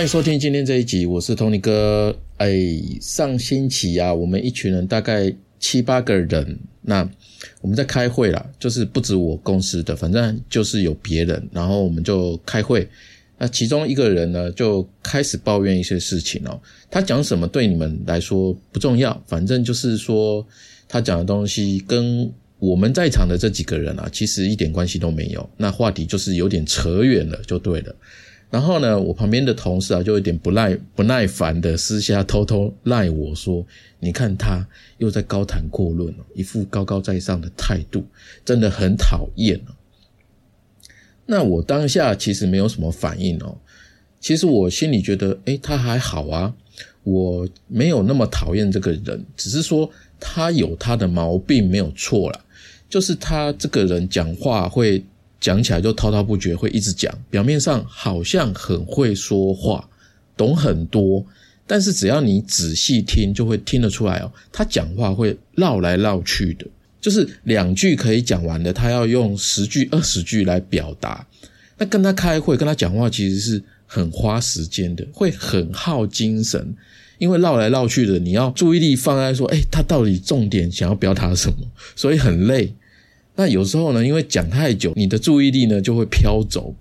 欢迎收听今天这一集，我是 Tony 哥。哎，上星期啊，我们一群人大概七八个人，那我们在开会啦，就是不止我公司的，反正就是有别人，然后我们就开会。那其中一个人呢，就开始抱怨一些事情哦。他讲什么对你们来说不重要，反正就是说他讲的东西跟我们在场的这几个人啊，其实一点关系都没有。那话题就是有点扯远了，就对了。然后呢，我旁边的同事啊，就有点不耐不耐烦的私下偷偷赖我说：“你看他又在高谈阔论一副高高在上的态度，真的很讨厌哦。”那我当下其实没有什么反应哦，其实我心里觉得，诶，他还好啊，我没有那么讨厌这个人，只是说他有他的毛病没有错啦，就是他这个人讲话会。讲起来就滔滔不绝，会一直讲。表面上好像很会说话，懂很多，但是只要你仔细听，就会听得出来哦。他讲话会绕来绕去的，就是两句可以讲完的，他要用十句、二十句来表达。那跟他开会、跟他讲话，其实是很花时间的，会很耗精神，因为绕来绕去的，你要注意力放在说，哎，他到底重点想要表达什么，所以很累。那有时候呢，因为讲太久，你的注意力呢就会飘走。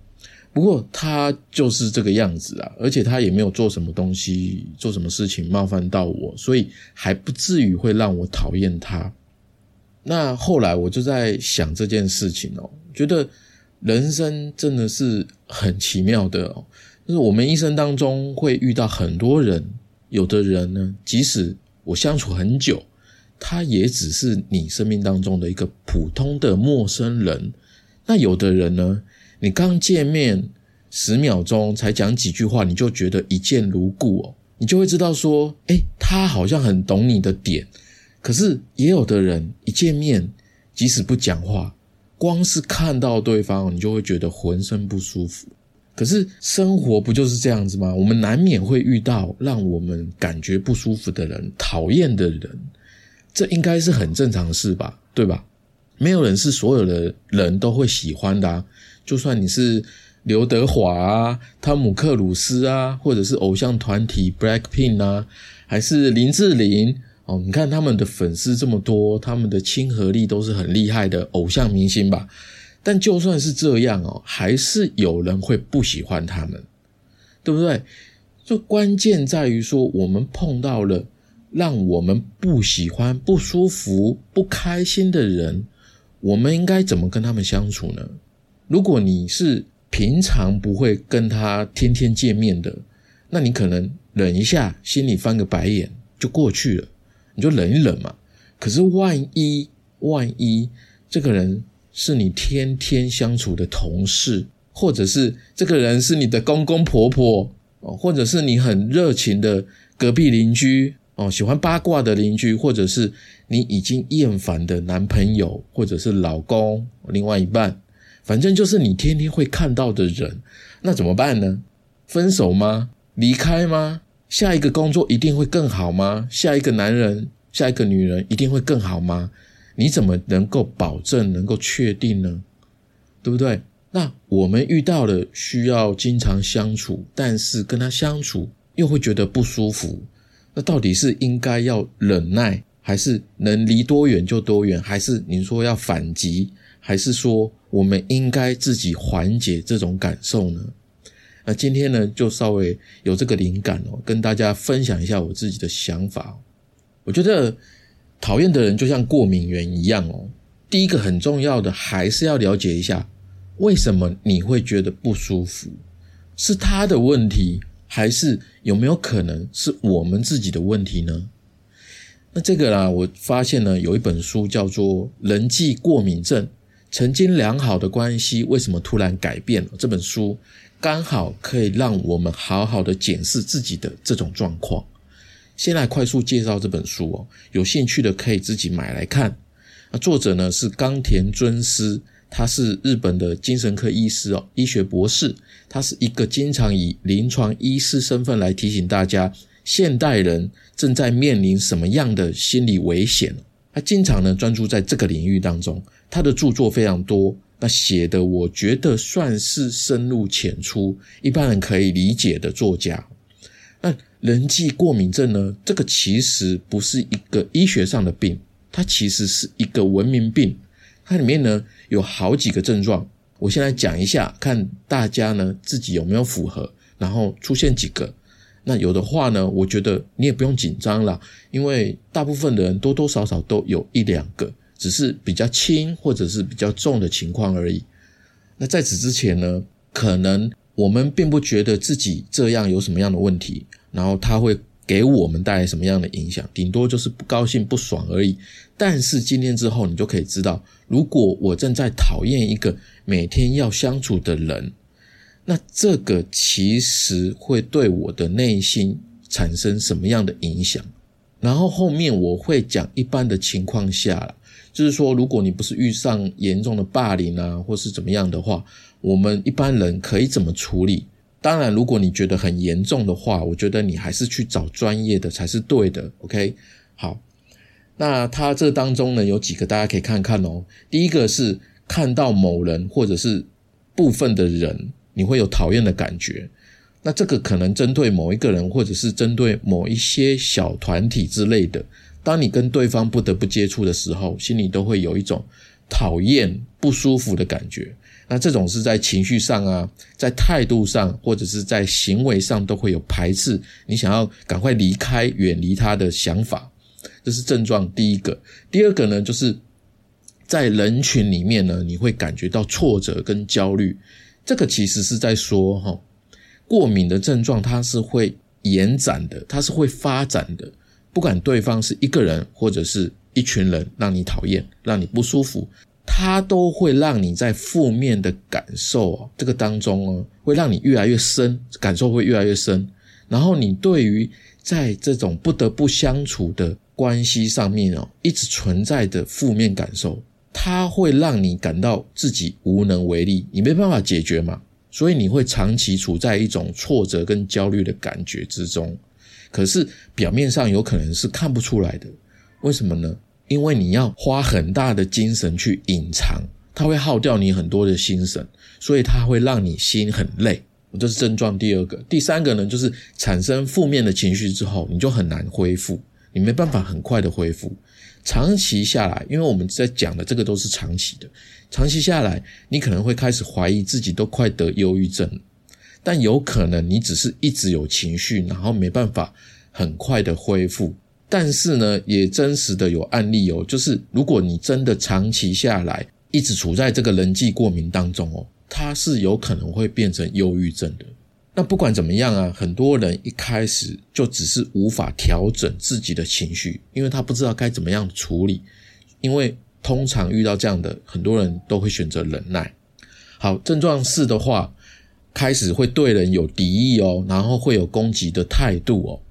不过他就是这个样子啊，而且他也没有做什么东西、做什么事情冒犯到我，所以还不至于会让我讨厌他。那后来我就在想这件事情哦，觉得人生真的是很奇妙的哦，就是我们一生当中会遇到很多人，有的人呢，即使我相处很久。他也只是你生命当中的一个普通的陌生人。那有的人呢，你刚见面十秒钟才讲几句话，你就觉得一见如故哦，你就会知道说，哎，他好像很懂你的点。可是也有的人一见面，即使不讲话，光是看到对方，你就会觉得浑身不舒服。可是生活不就是这样子吗？我们难免会遇到让我们感觉不舒服的人，讨厌的人。这应该是很正常的事吧，对吧？没有人是所有的人都会喜欢的，就算你是刘德华啊、汤姆克鲁斯啊，或者是偶像团体 Blackpink 啊，还是林志玲哦，你看他们的粉丝这么多，他们的亲和力都是很厉害的偶像明星吧？但就算是这样哦，还是有人会不喜欢他们，对不对？就关键在于说，我们碰到了。让我们不喜欢、不舒服、不开心的人，我们应该怎么跟他们相处呢？如果你是平常不会跟他天天见面的，那你可能忍一下，心里翻个白眼就过去了，你就忍一忍嘛。可是万一万一这个人是你天天相处的同事，或者是这个人是你的公公婆婆哦，或者是你很热情的隔壁邻居。哦，喜欢八卦的邻居，或者是你已经厌烦的男朋友，或者是老公、另外一半，反正就是你天天会看到的人，那怎么办呢？分手吗？离开吗？下一个工作一定会更好吗？下一个男人、下一个女人一定会更好吗？你怎么能够保证、能够确定呢？对不对？那我们遇到了需要经常相处，但是跟他相处又会觉得不舒服。那到底是应该要忍耐，还是能离多远就多远？还是你说要反击，还是说我们应该自己缓解这种感受呢？那今天呢，就稍微有这个灵感哦，跟大家分享一下我自己的想法。我觉得讨厌的人就像过敏源一样哦。第一个很重要的，还是要了解一下为什么你会觉得不舒服，是他的问题。还是有没有可能是我们自己的问题呢？那这个啦，我发现呢，有一本书叫做《人际过敏症》，曾经良好的关系为什么突然改变了？这本书刚好可以让我们好好的检视自己的这种状况。先来快速介绍这本书哦，有兴趣的可以自己买来看。那作者呢是冈田尊司。他是日本的精神科医师哦，医学博士。他是一个经常以临床医师身份来提醒大家，现代人正在面临什么样的心理危险。他经常呢专注在这个领域当中，他的著作非常多，那写的我觉得算是深入浅出，一般人可以理解的作家。那人际过敏症呢？这个其实不是一个医学上的病，它其实是一个文明病。它里面呢有好几个症状，我先来讲一下，看大家呢自己有没有符合，然后出现几个。那有的话呢，我觉得你也不用紧张了，因为大部分的人多多少少都有一两个。只是比较轻或者是比较重的情况而已。那在此之前呢，可能我们并不觉得自己这样有什么样的问题，然后它会给我们带来什么样的影响，顶多就是不高兴、不爽而已。但是今天之后，你就可以知道，如果我正在讨厌一个每天要相处的人，那这个其实会对我的内心产生什么样的影响？然后后面我会讲一般的情况下了。就是说，如果你不是遇上严重的霸凌啊，或是怎么样的话，我们一般人可以怎么处理？当然，如果你觉得很严重的话，我觉得你还是去找专业的才是对的。OK，好，那他这当中呢，有几个大家可以看看哦。第一个是看到某人或者是部分的人，你会有讨厌的感觉。那这个可能针对某一个人，或者是针对某一些小团体之类的。当你跟对方不得不接触的时候，心里都会有一种讨厌、不舒服的感觉。那这种是在情绪上啊，在态度上，或者是在行为上都会有排斥，你想要赶快离开、远离他的想法，这是症状第一个。第二个呢，就是在人群里面呢，你会感觉到挫折跟焦虑。这个其实是在说，哈，过敏的症状它是会延展的，它是会发展的。不管对方是一个人或者是一群人，让你讨厌、让你不舒服，他都会让你在负面的感受这个当中哦，会让你越来越深，感受会越来越深。然后你对于在这种不得不相处的关系上面哦，一直存在的负面感受，它会让你感到自己无能为力，你没办法解决嘛，所以你会长期处在一种挫折跟焦虑的感觉之中。可是表面上有可能是看不出来的，为什么呢？因为你要花很大的精神去隐藏，它会耗掉你很多的心神，所以它会让你心很累。这是症状第二个，第三个呢，就是产生负面的情绪之后，你就很难恢复，你没办法很快的恢复。长期下来，因为我们在讲的这个都是长期的，长期下来，你可能会开始怀疑自己都快得忧郁症。但有可能你只是一直有情绪，然后没办法很快的恢复。但是呢，也真实的有案例哦，就是如果你真的长期下来一直处在这个人际过敏当中哦，它是有可能会变成忧郁症的。那不管怎么样啊，很多人一开始就只是无法调整自己的情绪，因为他不知道该怎么样处理。因为通常遇到这样的，很多人都会选择忍耐。好，症状四的话。开始会对人有敌意哦，然后会有攻击的态度哦。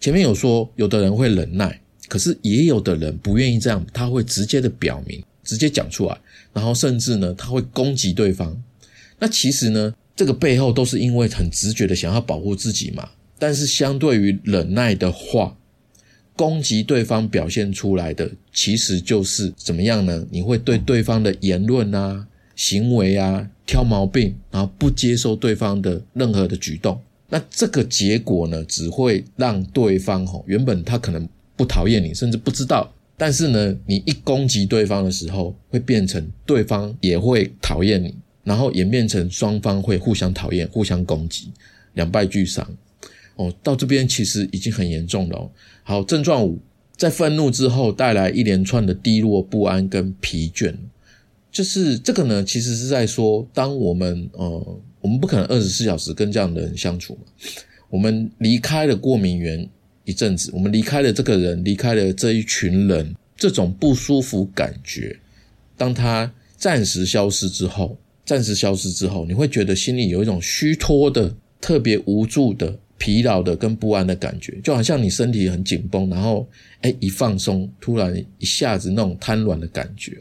前面有说，有的人会忍耐，可是也有的人不愿意这样，他会直接的表明，直接讲出来，然后甚至呢，他会攻击对方。那其实呢，这个背后都是因为很直觉的想要保护自己嘛。但是相对于忍耐的话，攻击对方表现出来的其实就是怎么样呢？你会对对方的言论啊。行为啊，挑毛病，然后不接受对方的任何的举动，那这个结果呢，只会让对方吼，原本他可能不讨厌你，甚至不知道，但是呢，你一攻击对方的时候，会变成对方也会讨厌你，然后演变成双方会互相讨厌、互相攻击，两败俱伤。哦，到这边其实已经很严重了。好，症状五，在愤怒之后带来一连串的低落、不安跟疲倦。就是这个呢，其实是在说，当我们呃，我们不可能二十四小时跟这样的人相处嘛。我们离开了过敏源一阵子，我们离开了这个人，离开了这一群人，这种不舒服感觉，当他暂时消失之后，暂时消失之后，你会觉得心里有一种虚脱的、特别无助的、疲劳的跟不安的感觉，就好像你身体很紧绷，然后哎一放松，突然一下子那种瘫软的感觉。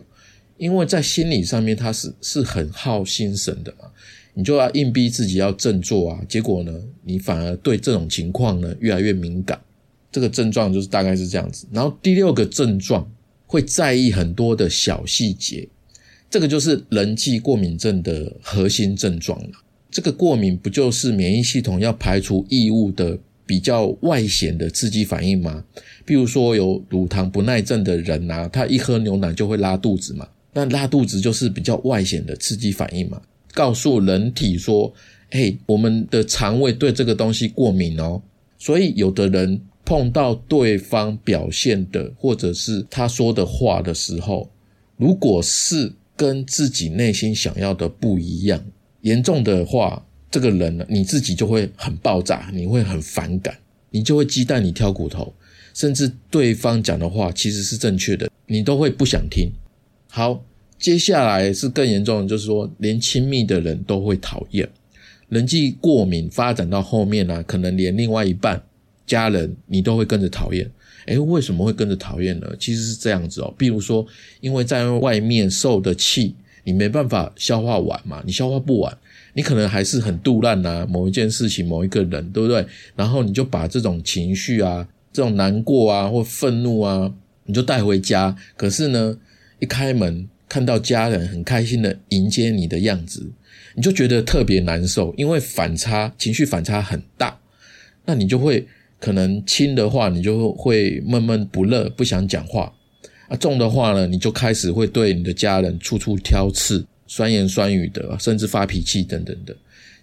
因为在心理上面，他是是很耗心神的嘛，你就要硬逼自己要振作啊，结果呢，你反而对这种情况呢越来越敏感。这个症状就是大概是这样子。然后第六个症状会在意很多的小细节，这个就是人际过敏症的核心症状了。这个过敏不就是免疫系统要排除异物的比较外显的刺激反应吗？比如说有乳糖不耐症的人啊，他一喝牛奶就会拉肚子嘛。那拉肚子就是比较外显的刺激反应嘛，告诉人体说：“嘿，我们的肠胃对这个东西过敏哦。”所以有的人碰到对方表现的或者是他说的话的时候，如果是跟自己内心想要的不一样，严重的话，这个人，你自己就会很爆炸，你会很反感，你就会鸡蛋里挑骨头，甚至对方讲的话其实是正确的，你都会不想听。好，接下来是更严重的，就是说连亲密的人都会讨厌，人际过敏发展到后面呢，可能连另外一半、家人你都会跟着讨厌。诶，为什么会跟着讨厌呢？其实是这样子哦，比如说，因为在外面受的气，你没办法消化完嘛，你消化不完，你可能还是很肚烂呐，某一件事情、某一个人，对不对？然后你就把这种情绪啊、这种难过啊或愤怒啊，你就带回家。可是呢？一开门看到家人很开心的迎接你的样子，你就觉得特别难受，因为反差情绪反差很大，那你就会可能轻的话，你就会闷闷不乐，不想讲话；啊重的话呢，你就开始会对你的家人处处挑刺、酸言酸语的，甚至发脾气等等的。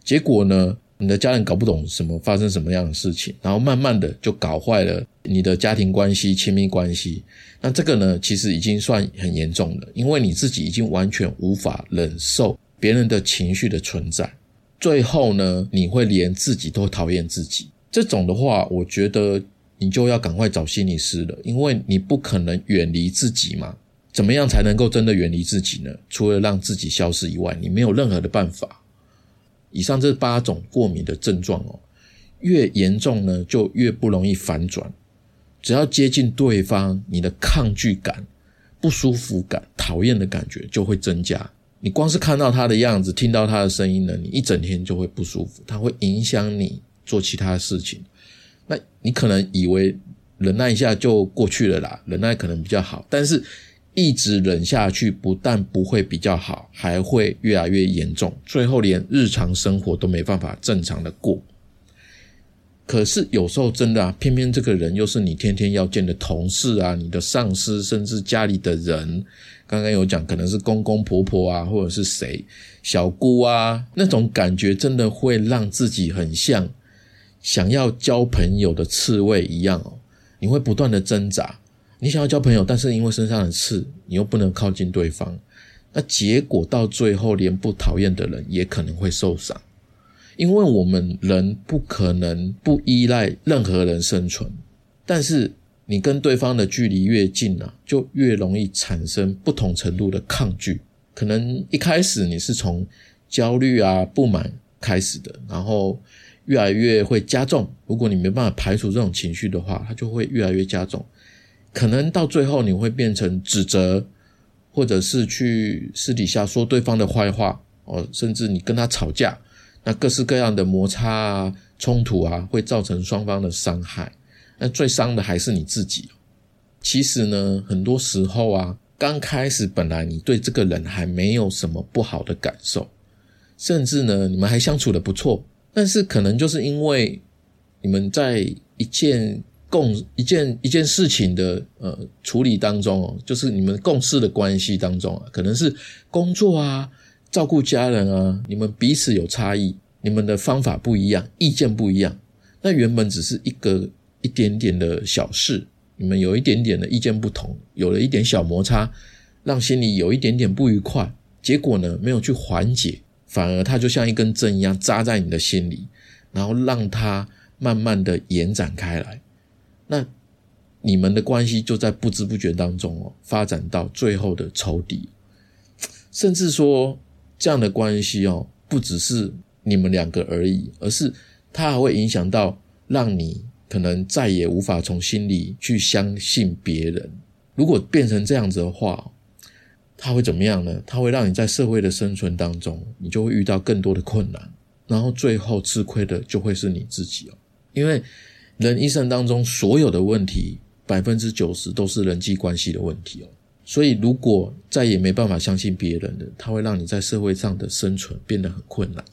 结果呢？你的家人搞不懂什么发生什么样的事情，然后慢慢的就搞坏了你的家庭关系、亲密关系。那这个呢，其实已经算很严重了，因为你自己已经完全无法忍受别人的情绪的存在。最后呢，你会连自己都讨厌自己。这种的话，我觉得你就要赶快找心理师了，因为你不可能远离自己嘛。怎么样才能够真的远离自己呢？除了让自己消失以外，你没有任何的办法。以上这八种过敏的症状哦，越严重呢，就越不容易反转。只要接近对方，你的抗拒感、不舒服感、讨厌的感觉就会增加。你光是看到他的样子，听到他的声音呢，你一整天就会不舒服。他会影响你做其他事情。那你可能以为忍耐一下就过去了啦，忍耐可能比较好，但是。一直忍下去，不但不会比较好，还会越来越严重，最后连日常生活都没办法正常的过。可是有时候真的啊，偏偏这个人又是你天天要见的同事啊，你的上司，甚至家里的人。刚刚有讲，可能是公公婆婆啊，或者是谁小姑啊，那种感觉真的会让自己很像想要交朋友的刺猬一样哦，你会不断的挣扎。你想要交朋友，但是因为身上的刺，你又不能靠近对方，那结果到最后，连不讨厌的人也可能会受伤。因为我们人不可能不依赖任何人生存，但是你跟对方的距离越近啊，就越容易产生不同程度的抗拒。可能一开始你是从焦虑啊、不满开始的，然后越来越会加重。如果你没办法排除这种情绪的话，它就会越来越加重。可能到最后你会变成指责，或者是去私底下说对方的坏话哦，甚至你跟他吵架，那各式各样的摩擦啊、冲突啊，会造成双方的伤害。那最伤的还是你自己。其实呢，很多时候啊，刚开始本来你对这个人还没有什么不好的感受，甚至呢，你们还相处的不错，但是可能就是因为你们在一件。共一件一件事情的呃处理当中哦，就是你们共事的关系当中啊，可能是工作啊、照顾家人啊，你们彼此有差异，你们的方法不一样，意见不一样。那原本只是一个一点点的小事，你们有一点点的意见不同，有了一点小摩擦，让心里有一点点不愉快。结果呢，没有去缓解，反而它就像一根针一样扎在你的心里，然后让它慢慢的延展开来。那你们的关系就在不知不觉当中哦，发展到最后的仇敌，甚至说这样的关系哦，不只是你们两个而已，而是它还会影响到让你可能再也无法从心里去相信别人。如果变成这样子的话，它会怎么样呢？它会让你在社会的生存当中，你就会遇到更多的困难，然后最后吃亏的就会是你自己哦，因为。人一生当中所有的问题，百分之九十都是人际关系的问题哦。所以如果再也没办法相信别人了，他会让你在社会上的生存变得很困难。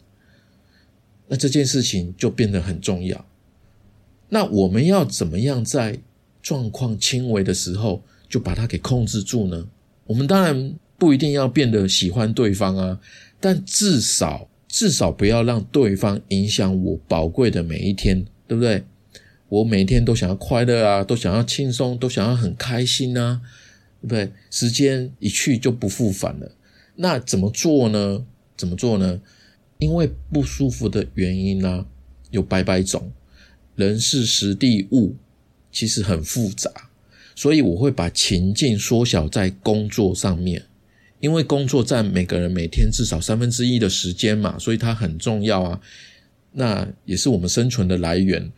那这件事情就变得很重要。那我们要怎么样在状况轻微的时候就把它给控制住呢？我们当然不一定要变得喜欢对方啊，但至少至少不要让对方影响我宝贵的每一天，对不对？我每天都想要快乐啊，都想要轻松，都想要很开心啊，对不对？时间一去就不复返了。那怎么做呢？怎么做呢？因为不舒服的原因呢，有百百种。人事时地物其实很复杂，所以我会把情境缩小在工作上面，因为工作占每个人每天至少三分之一的时间嘛，所以它很重要啊。那也是我们生存的来源。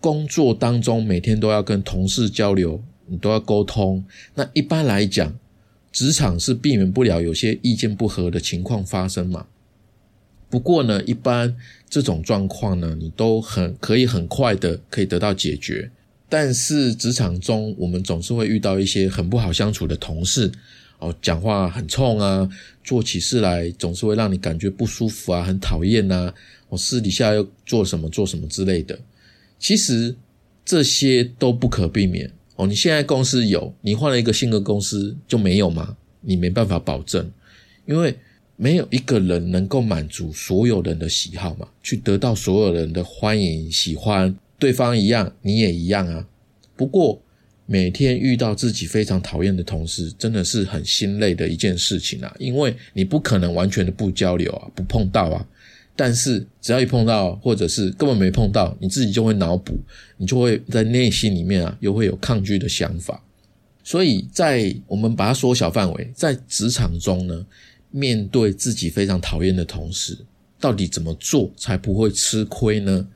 工作当中每天都要跟同事交流，你都要沟通。那一般来讲，职场是避免不了有些意见不合的情况发生嘛。不过呢，一般这种状况呢，你都很可以很快的可以得到解决。但是职场中，我们总是会遇到一些很不好相处的同事，哦，讲话很冲啊，做起事来总是会让你感觉不舒服啊，很讨厌呐。我私底下又做什么做什么之类的，其实这些都不可避免哦。你现在公司有，你换了一个新的公司就没有吗？你没办法保证，因为。没有一个人能够满足所有人的喜好嘛，去得到所有人的欢迎、喜欢，对方一样，你也一样啊。不过每天遇到自己非常讨厌的同事，真的是很心累的一件事情啊。因为你不可能完全的不交流啊，不碰到啊。但是只要一碰到，或者是根本没碰到，你自己就会脑补，你就会在内心里面啊，又会有抗拒的想法。所以在我们把它缩小范围，在职场中呢。面对自己非常讨厌的同事，到底怎么做才不会吃亏呢？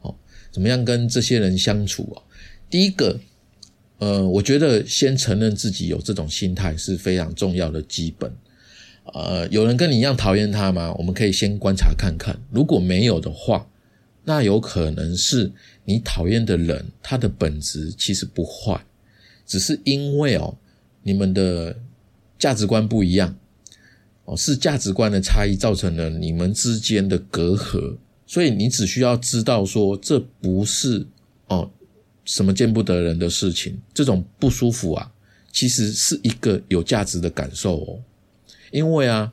哦，怎么样跟这些人相处啊？第一个，呃，我觉得先承认自己有这种心态是非常重要的基本。呃，有人跟你一样讨厌他吗？我们可以先观察看看，如果没有的话，那有可能是你讨厌的人他的本质其实不坏，只是因为哦，你们的价值观不一样。哦，是价值观的差异造成了你们之间的隔阂，所以你只需要知道说，这不是哦什么见不得人的事情，这种不舒服啊，其实是一个有价值的感受哦，因为啊，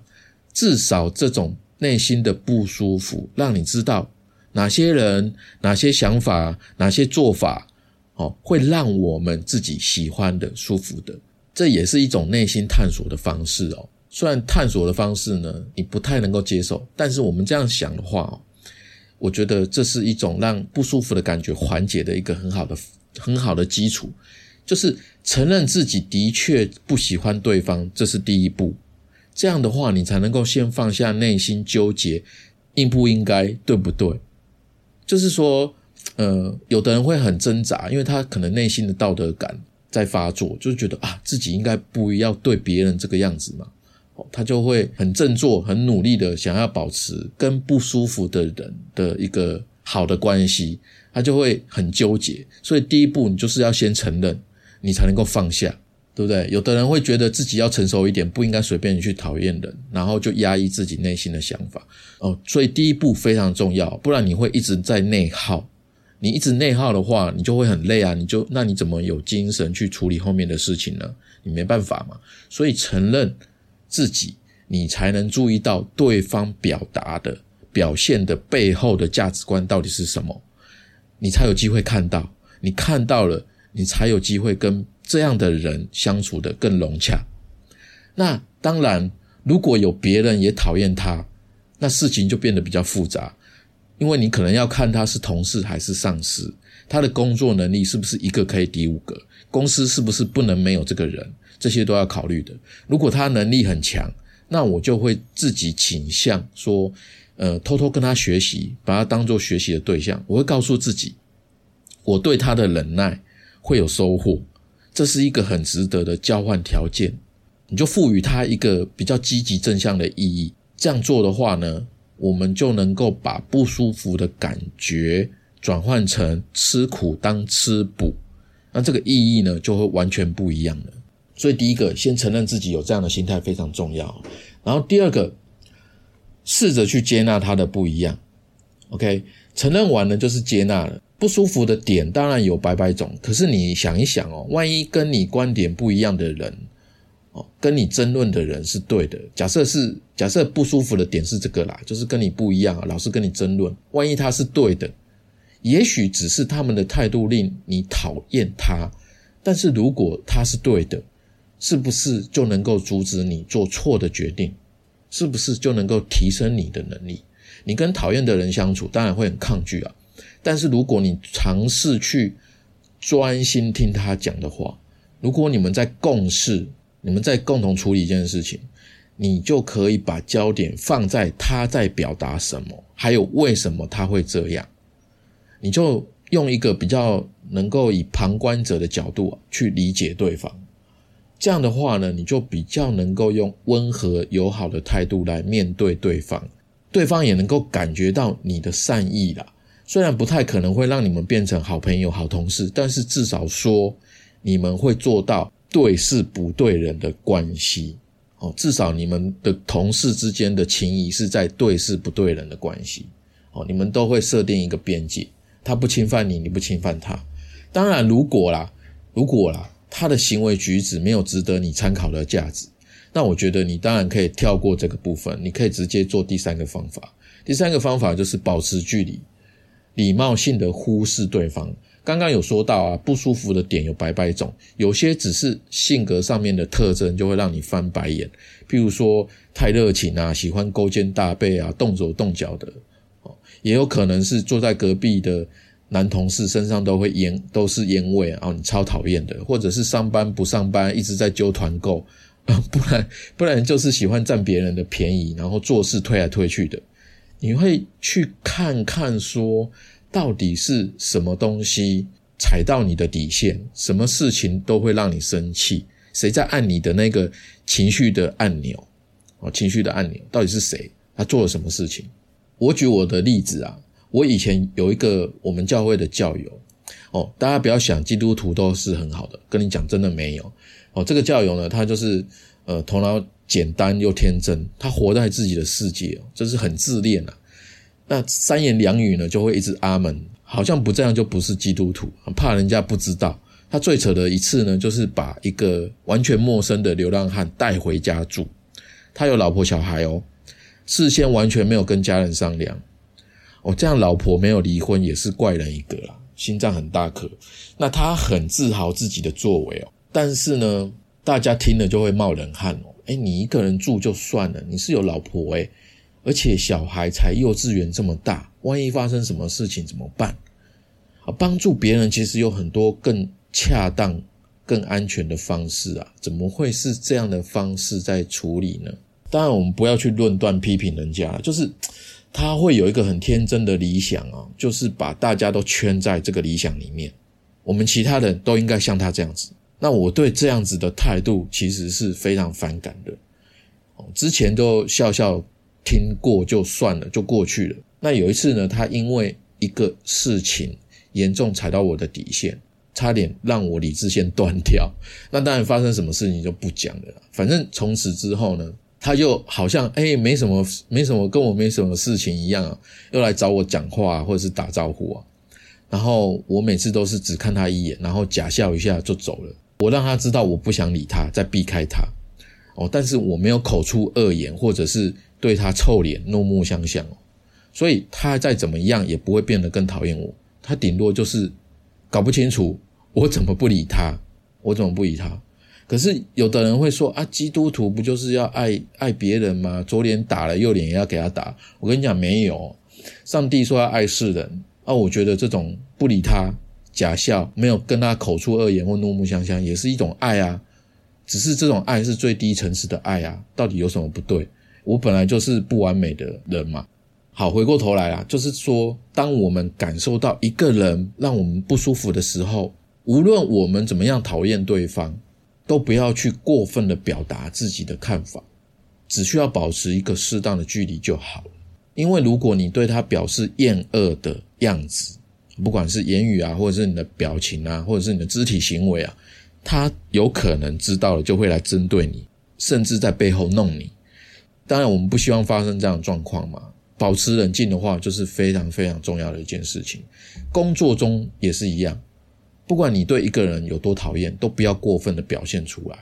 至少这种内心的不舒服，让你知道哪些人、哪些想法、哪些做法，哦，会让我们自己喜欢的、舒服的，这也是一种内心探索的方式哦。虽然探索的方式呢，你不太能够接受，但是我们这样想的话哦，我觉得这是一种让不舒服的感觉缓解的一个很好的、很好的基础，就是承认自己的确不喜欢对方，这是第一步。这样的话，你才能够先放下内心纠结，应不应该，对不对？就是说，呃，有的人会很挣扎，因为他可能内心的道德感在发作，就觉得啊，自己应该不要对别人这个样子嘛。他就会很振作、很努力的想要保持跟不舒服的人的一个好的关系，他就会很纠结。所以第一步，你就是要先承认，你才能够放下，对不对？有的人会觉得自己要成熟一点，不应该随便去讨厌人，然后就压抑自己内心的想法。哦，所以第一步非常重要，不然你会一直在内耗。你一直内耗的话，你就会很累啊！你就那你怎么有精神去处理后面的事情呢？你没办法嘛。所以承认。自己，你才能注意到对方表达的表现的背后的价值观到底是什么，你才有机会看到。你看到了，你才有机会跟这样的人相处的更融洽。那当然，如果有别人也讨厌他，那事情就变得比较复杂，因为你可能要看他是同事还是上司，他的工作能力是不是一个可以抵五个，公司是不是不能没有这个人。这些都要考虑的。如果他能力很强，那我就会自己倾向说，呃，偷偷跟他学习，把他当做学习的对象。我会告诉自己，我对他的忍耐会有收获，这是一个很值得的交换条件。你就赋予它一个比较积极正向的意义。这样做的话呢，我们就能够把不舒服的感觉转换成吃苦当吃补，那这个意义呢，就会完全不一样了。所以第一个，先承认自己有这样的心态非常重要。然后第二个，试着去接纳他的不一样。OK，承认完了就是接纳了。不舒服的点当然有百百种，可是你想一想哦，万一跟你观点不一样的人，哦，跟你争论的人是对的。假设是假设不舒服的点是这个啦，就是跟你不一样，老是跟你争论。万一他是对的，也许只是他们的态度令你讨厌他，但是如果他是对的，是不是就能够阻止你做错的决定？是不是就能够提升你的能力？你跟讨厌的人相处，当然会很抗拒啊。但是如果你尝试去专心听他讲的话，如果你们在共事，你们在共同处理一件事情，你就可以把焦点放在他在表达什么，还有为什么他会这样。你就用一个比较能够以旁观者的角度去理解对方。这样的话呢，你就比较能够用温和友好的态度来面对对方，对方也能够感觉到你的善意啦。虽然不太可能会让你们变成好朋友、好同事，但是至少说你们会做到对事不对人的关系哦。至少你们的同事之间的情谊是在对事不对人的关系哦。你们都会设定一个边界，他不侵犯你，你不侵犯他。当然，如果啦，如果啦，他的行为举止没有值得你参考的价值，那我觉得你当然可以跳过这个部分，你可以直接做第三个方法。第三个方法就是保持距离。礼貌性的忽视对方。刚刚有说到啊，不舒服的点有百百种，有些只是性格上面的特征，就会让你翻白眼。譬如说太热情啊，喜欢勾肩搭背啊，动手动脚的哦，也有可能是坐在隔壁的男同事身上都会烟，都是烟味啊，你超讨厌的。或者是上班不上班，一直在揪团购啊，不然不然就是喜欢占别人的便宜，然后做事推来推去的。你会去看看说，到底是什么东西踩到你的底线？什么事情都会让你生气？谁在按你的那个情绪的按钮？哦，情绪的按钮到底是谁？他做了什么事情？我举我的例子啊，我以前有一个我们教会的教友，哦，大家不要想基督徒都是很好的，跟你讲真的没有。哦，这个教友呢，他就是呃头脑。简单又天真，他活在自己的世界哦，这是很自恋啊。那三言两语呢，就会一直阿门，好像不这样就不是基督徒，很怕人家不知道。他最扯的一次呢，就是把一个完全陌生的流浪汉带回家住。他有老婆小孩哦，事先完全没有跟家人商量。哦，这样老婆没有离婚也是怪人一个啦，心脏很大颗。那他很自豪自己的作为哦，但是呢，大家听了就会冒冷汗哦。哎，你一个人住就算了，你是有老婆哎，而且小孩才幼稚园这么大，万一发生什么事情怎么办？啊，帮助别人其实有很多更恰当、更安全的方式啊，怎么会是这样的方式在处理呢？当然，我们不要去论断、批评人家，就是 他会有一个很天真的理想啊，就是把大家都圈在这个理想里面，我们其他人都应该像他这样子。那我对这样子的态度其实是非常反感的，哦，之前都笑笑听过就算了，就过去了。那有一次呢，他因为一个事情严重踩到我的底线，差点让我理智线断掉。那当然发生什么事情就不讲了。反正从此之后呢，他就好像哎没什么没什么跟我没什么事情一样，又来找我讲话或者是打招呼啊。然后我每次都是只看他一眼，然后假笑一下就走了。我让他知道我不想理他，在避开他，哦，但是我没有口出恶言，或者是对他臭脸、怒目相向，所以他再怎么样也不会变得更讨厌我，他顶多就是搞不清楚我怎么不理他，我怎么不理他。可是有的人会说啊，基督徒不就是要爱爱别人吗？左脸打了，右脸也要给他打。我跟你讲，没有，上帝说要爱世人啊，我觉得这种不理他。假笑，没有跟他口出恶言或怒目相向，也是一种爱啊。只是这种爱是最低层次的爱啊，到底有什么不对？我本来就是不完美的人嘛。好，回过头来啊，就是说，当我们感受到一个人让我们不舒服的时候，无论我们怎么样讨厌对方，都不要去过分的表达自己的看法，只需要保持一个适当的距离就好。因为如果你对他表示厌恶的样子，不管是言语啊，或者是你的表情啊，或者是你的肢体行为啊，他有可能知道了就会来针对你，甚至在背后弄你。当然，我们不希望发生这样的状况嘛。保持冷静的话，就是非常非常重要的一件事情。工作中也是一样，不管你对一个人有多讨厌，都不要过分的表现出来。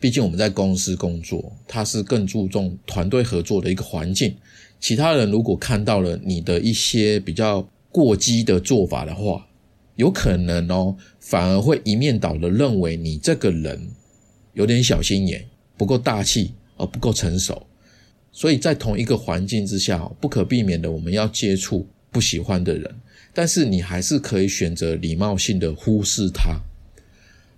毕竟我们在公司工作，它是更注重团队合作的一个环境。其他人如果看到了你的一些比较过激的做法的话，有可能哦，反而会一面倒的认为你这个人有点小心眼，不够大气，而不够成熟。所以在同一个环境之下，不可避免的我们要接触不喜欢的人，但是你还是可以选择礼貌性的忽视他。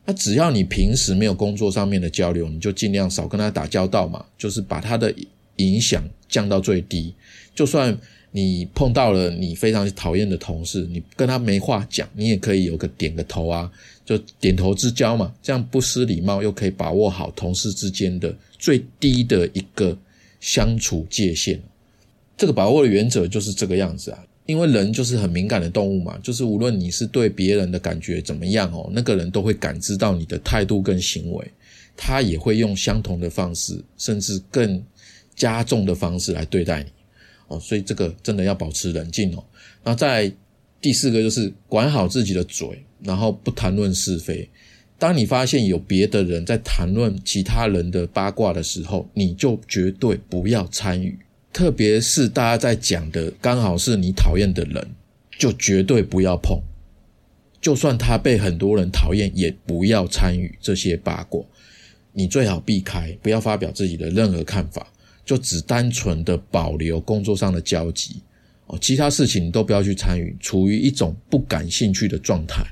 那只要你平时没有工作上面的交流，你就尽量少跟他打交道嘛，就是把他的影响降到最低。就算你碰到了你非常讨厌的同事，你跟他没话讲，你也可以有个点个头啊，就点头之交嘛，这样不失礼貌，又可以把握好同事之间的最低的一个。相处界限，这个把握的原则就是这个样子啊。因为人就是很敏感的动物嘛，就是无论你是对别人的感觉怎么样哦，那个人都会感知到你的态度跟行为，他也会用相同的方式，甚至更加重的方式来对待你哦。所以这个真的要保持冷静哦。那在第四个就是管好自己的嘴，然后不谈论是非。当你发现有别的人在谈论其他人的八卦的时候，你就绝对不要参与。特别是大家在讲的刚好是你讨厌的人，就绝对不要碰。就算他被很多人讨厌，也不要参与这些八卦。你最好避开，不要发表自己的任何看法，就只单纯的保留工作上的交集哦，其他事情你都不要去参与，处于一种不感兴趣的状态。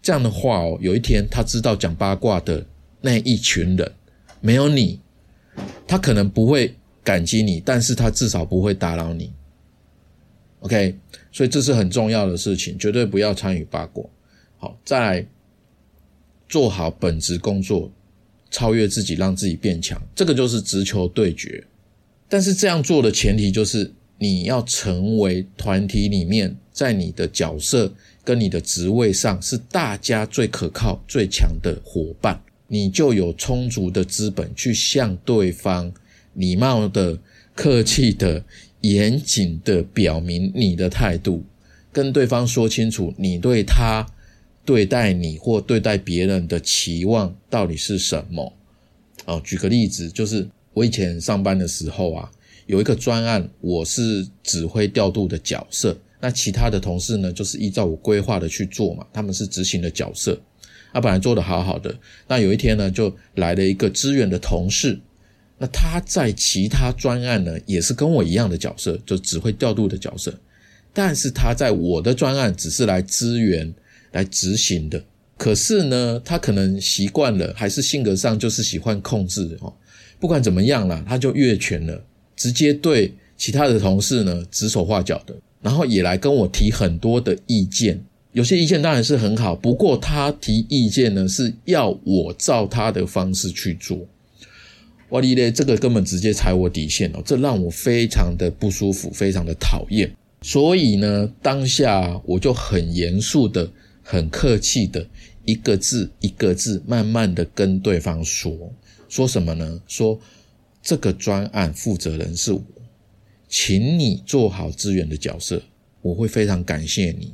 这样的话哦，有一天他知道讲八卦的那一群人没有你，他可能不会感激你，但是他至少不会打扰你。OK，所以这是很重要的事情，绝对不要参与八卦。好，再来做好本职工作，超越自己，让自己变强，这个就是直球对决。但是这样做的前提就是你要成为团体里面，在你的角色。跟你的职位上是大家最可靠、最强的伙伴，你就有充足的资本去向对方礼貌的、客气的、严谨的表明你的态度，跟对方说清楚你对他对待你或对待别人的期望到底是什么。哦，举个例子，就是我以前上班的时候啊，有一个专案，我是指挥调度的角色。那其他的同事呢，就是依照我规划的去做嘛，他们是执行的角色，他本来做的好好的，那有一天呢，就来了一个支援的同事，那他在其他专案呢，也是跟我一样的角色，就指挥调度的角色，但是他在我的专案只是来支援、来执行的，可是呢，他可能习惯了，还是性格上就是喜欢控制哦，不管怎么样啦，他就越权了，直接对其他的同事呢指手画脚的。然后也来跟我提很多的意见，有些意见当然是很好，不过他提意见呢是要我照他的方式去做，哇哩嘞，这个根本直接踩我底线哦，这让我非常的不舒服，非常的讨厌。所以呢，当下我就很严肃的、很客气的，一个字一个字，慢慢的跟对方说，说什么呢？说这个专案负责人是我。请你做好支援的角色，我会非常感谢你。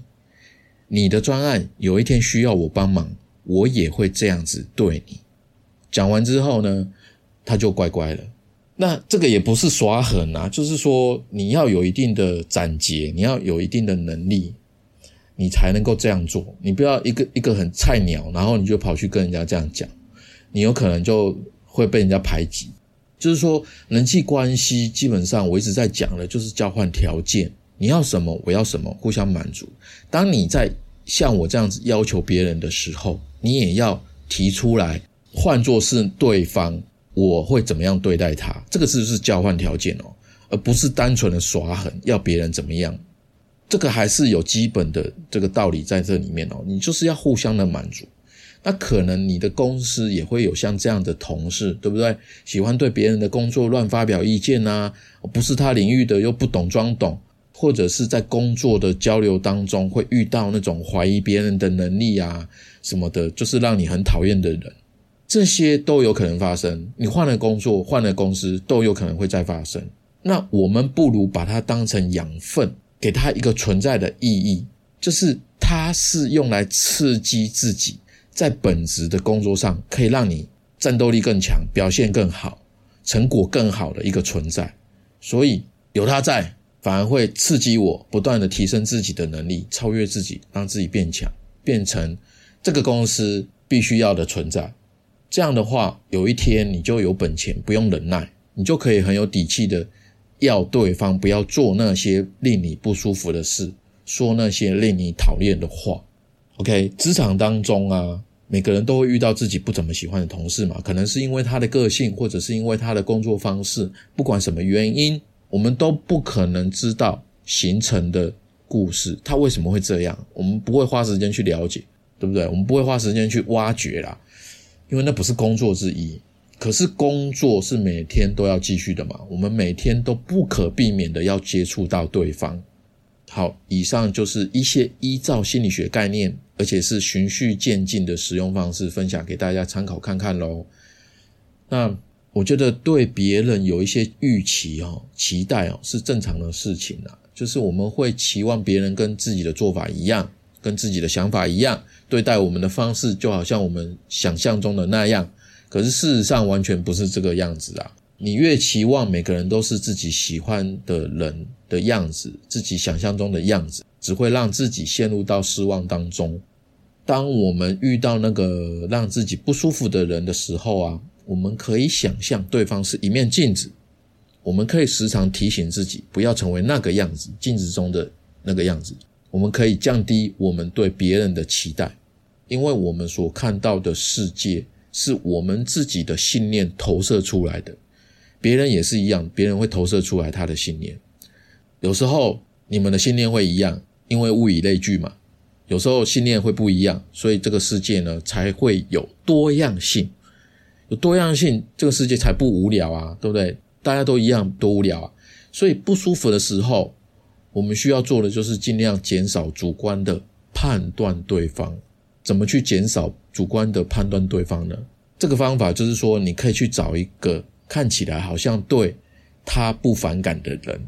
你的专案有一天需要我帮忙，我也会这样子对你。讲完之后呢，他就乖乖了。那这个也不是耍狠啊，就是说你要有一定的斩截，你要有一定的能力，你才能够这样做。你不要一个一个很菜鸟，然后你就跑去跟人家这样讲，你有可能就会被人家排挤。就是说，人际关系基本上我一直在讲的，就是交换条件，你要什么，我要什么，互相满足。当你在像我这样子要求别人的时候，你也要提出来，换作是对方，我会怎么样对待他？这个是不是交换条件哦，而不是单纯的耍狠，要别人怎么样？这个还是有基本的这个道理在这里面哦，你就是要互相的满足。那可能你的公司也会有像这样的同事，对不对？喜欢对别人的工作乱发表意见啊，不是他领域的又不懂装懂，或者是在工作的交流当中会遇到那种怀疑别人的能力啊什么的，就是让你很讨厌的人。这些都有可能发生。你换了工作，换了公司，都有可能会再发生。那我们不如把它当成养分，给它一个存在的意义，就是它是用来刺激自己在本职的工作上，可以让你战斗力更强，表现更好，成果更好的一个存在。所以有他在，反而会刺激我不断的提升自己的能力，超越自己，让自己变强，变成这个公司必须要的存在。这样的话，有一天你就有本钱，不用忍耐，你就可以很有底气的。要对方不要做那些令你不舒服的事，说那些令你讨厌的话。OK，职场当中啊，每个人都会遇到自己不怎么喜欢的同事嘛，可能是因为他的个性，或者是因为他的工作方式，不管什么原因，我们都不可能知道形成的故事，他为什么会这样，我们不会花时间去了解，对不对？我们不会花时间去挖掘啦，因为那不是工作之一。可是工作是每天都要继续的嘛？我们每天都不可避免的要接触到对方。好，以上就是一些依照心理学概念，而且是循序渐进的使用方式，分享给大家参考看看喽。那我觉得对别人有一些预期哦、期待哦，是正常的事情啊。就是我们会期望别人跟自己的做法一样，跟自己的想法一样，对待我们的方式就好像我们想象中的那样。可是事实上完全不是这个样子啊！你越期望每个人都是自己喜欢的人的样子，自己想象中的样子，只会让自己陷入到失望当中。当我们遇到那个让自己不舒服的人的时候啊，我们可以想象对方是一面镜子，我们可以时常提醒自己不要成为那个样子，镜子中的那个样子。我们可以降低我们对别人的期待，因为我们所看到的世界。是我们自己的信念投射出来的，别人也是一样，别人会投射出来他的信念。有时候你们的信念会一样，因为物以类聚嘛。有时候信念会不一样，所以这个世界呢才会有多样性。有多样性，这个世界才不无聊啊，对不对？大家都一样，多无聊啊。所以不舒服的时候，我们需要做的就是尽量减少主观的判断对方。怎么去减少主观的判断对方呢？这个方法就是说，你可以去找一个看起来好像对他不反感的人，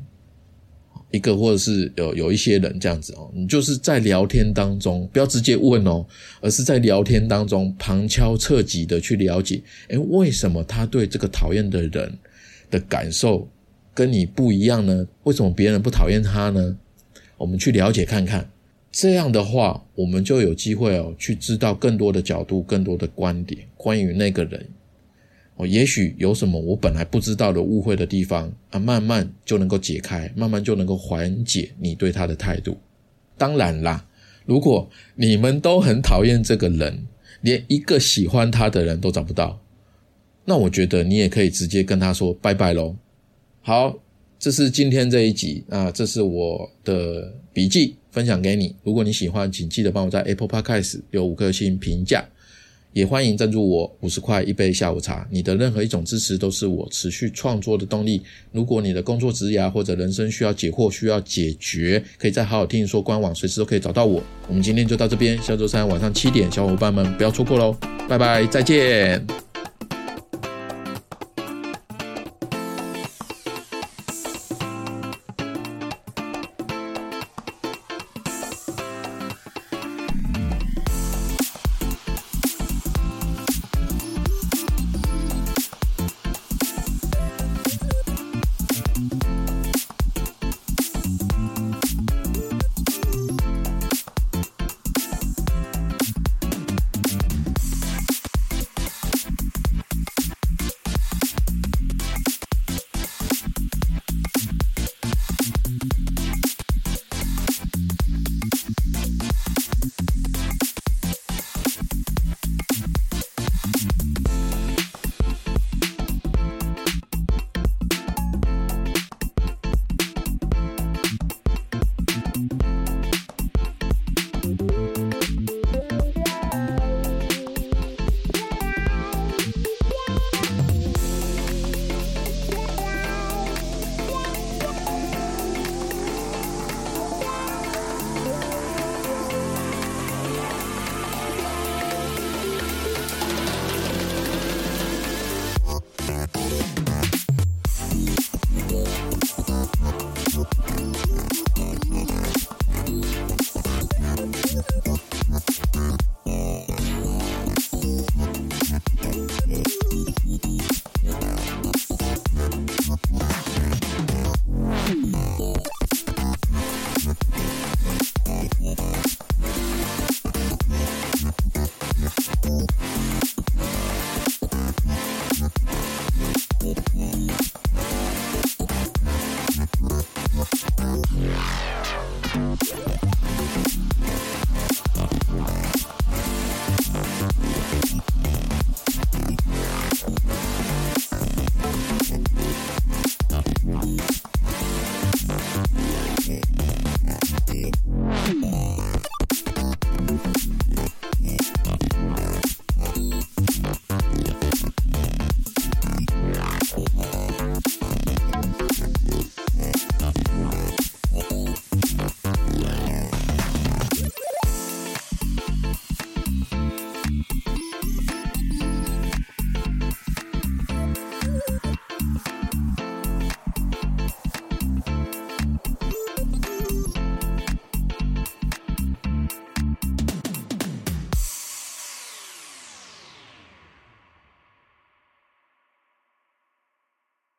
一个或者是有有一些人这样子哦，你就是在聊天当中，不要直接问哦，而是在聊天当中旁敲侧击的去了解，诶，为什么他对这个讨厌的人的感受跟你不一样呢？为什么别人不讨厌他呢？我们去了解看看。这样的话，我们就有机会哦，去知道更多的角度、更多的观点，关于那个人哦，也许有什么我本来不知道的误会的地方啊，慢慢就能够解开，慢慢就能够缓解你对他的态度。当然啦，如果你们都很讨厌这个人，连一个喜欢他的人都找不到，那我觉得你也可以直接跟他说拜拜喽。好，这是今天这一集啊，这是我的笔记。分享给你，如果你喜欢，请记得帮我在 Apple Podcast 留五颗星评价，也欢迎赞助我五十块一杯下午茶。你的任何一种支持都是我持续创作的动力。如果你的工作职涯或者人生需要解惑、需要解决，可以再好好听说官网随时都可以找到我。我们今天就到这边，下周三晚上七点，小伙伴们不要错过喽，拜拜，再见。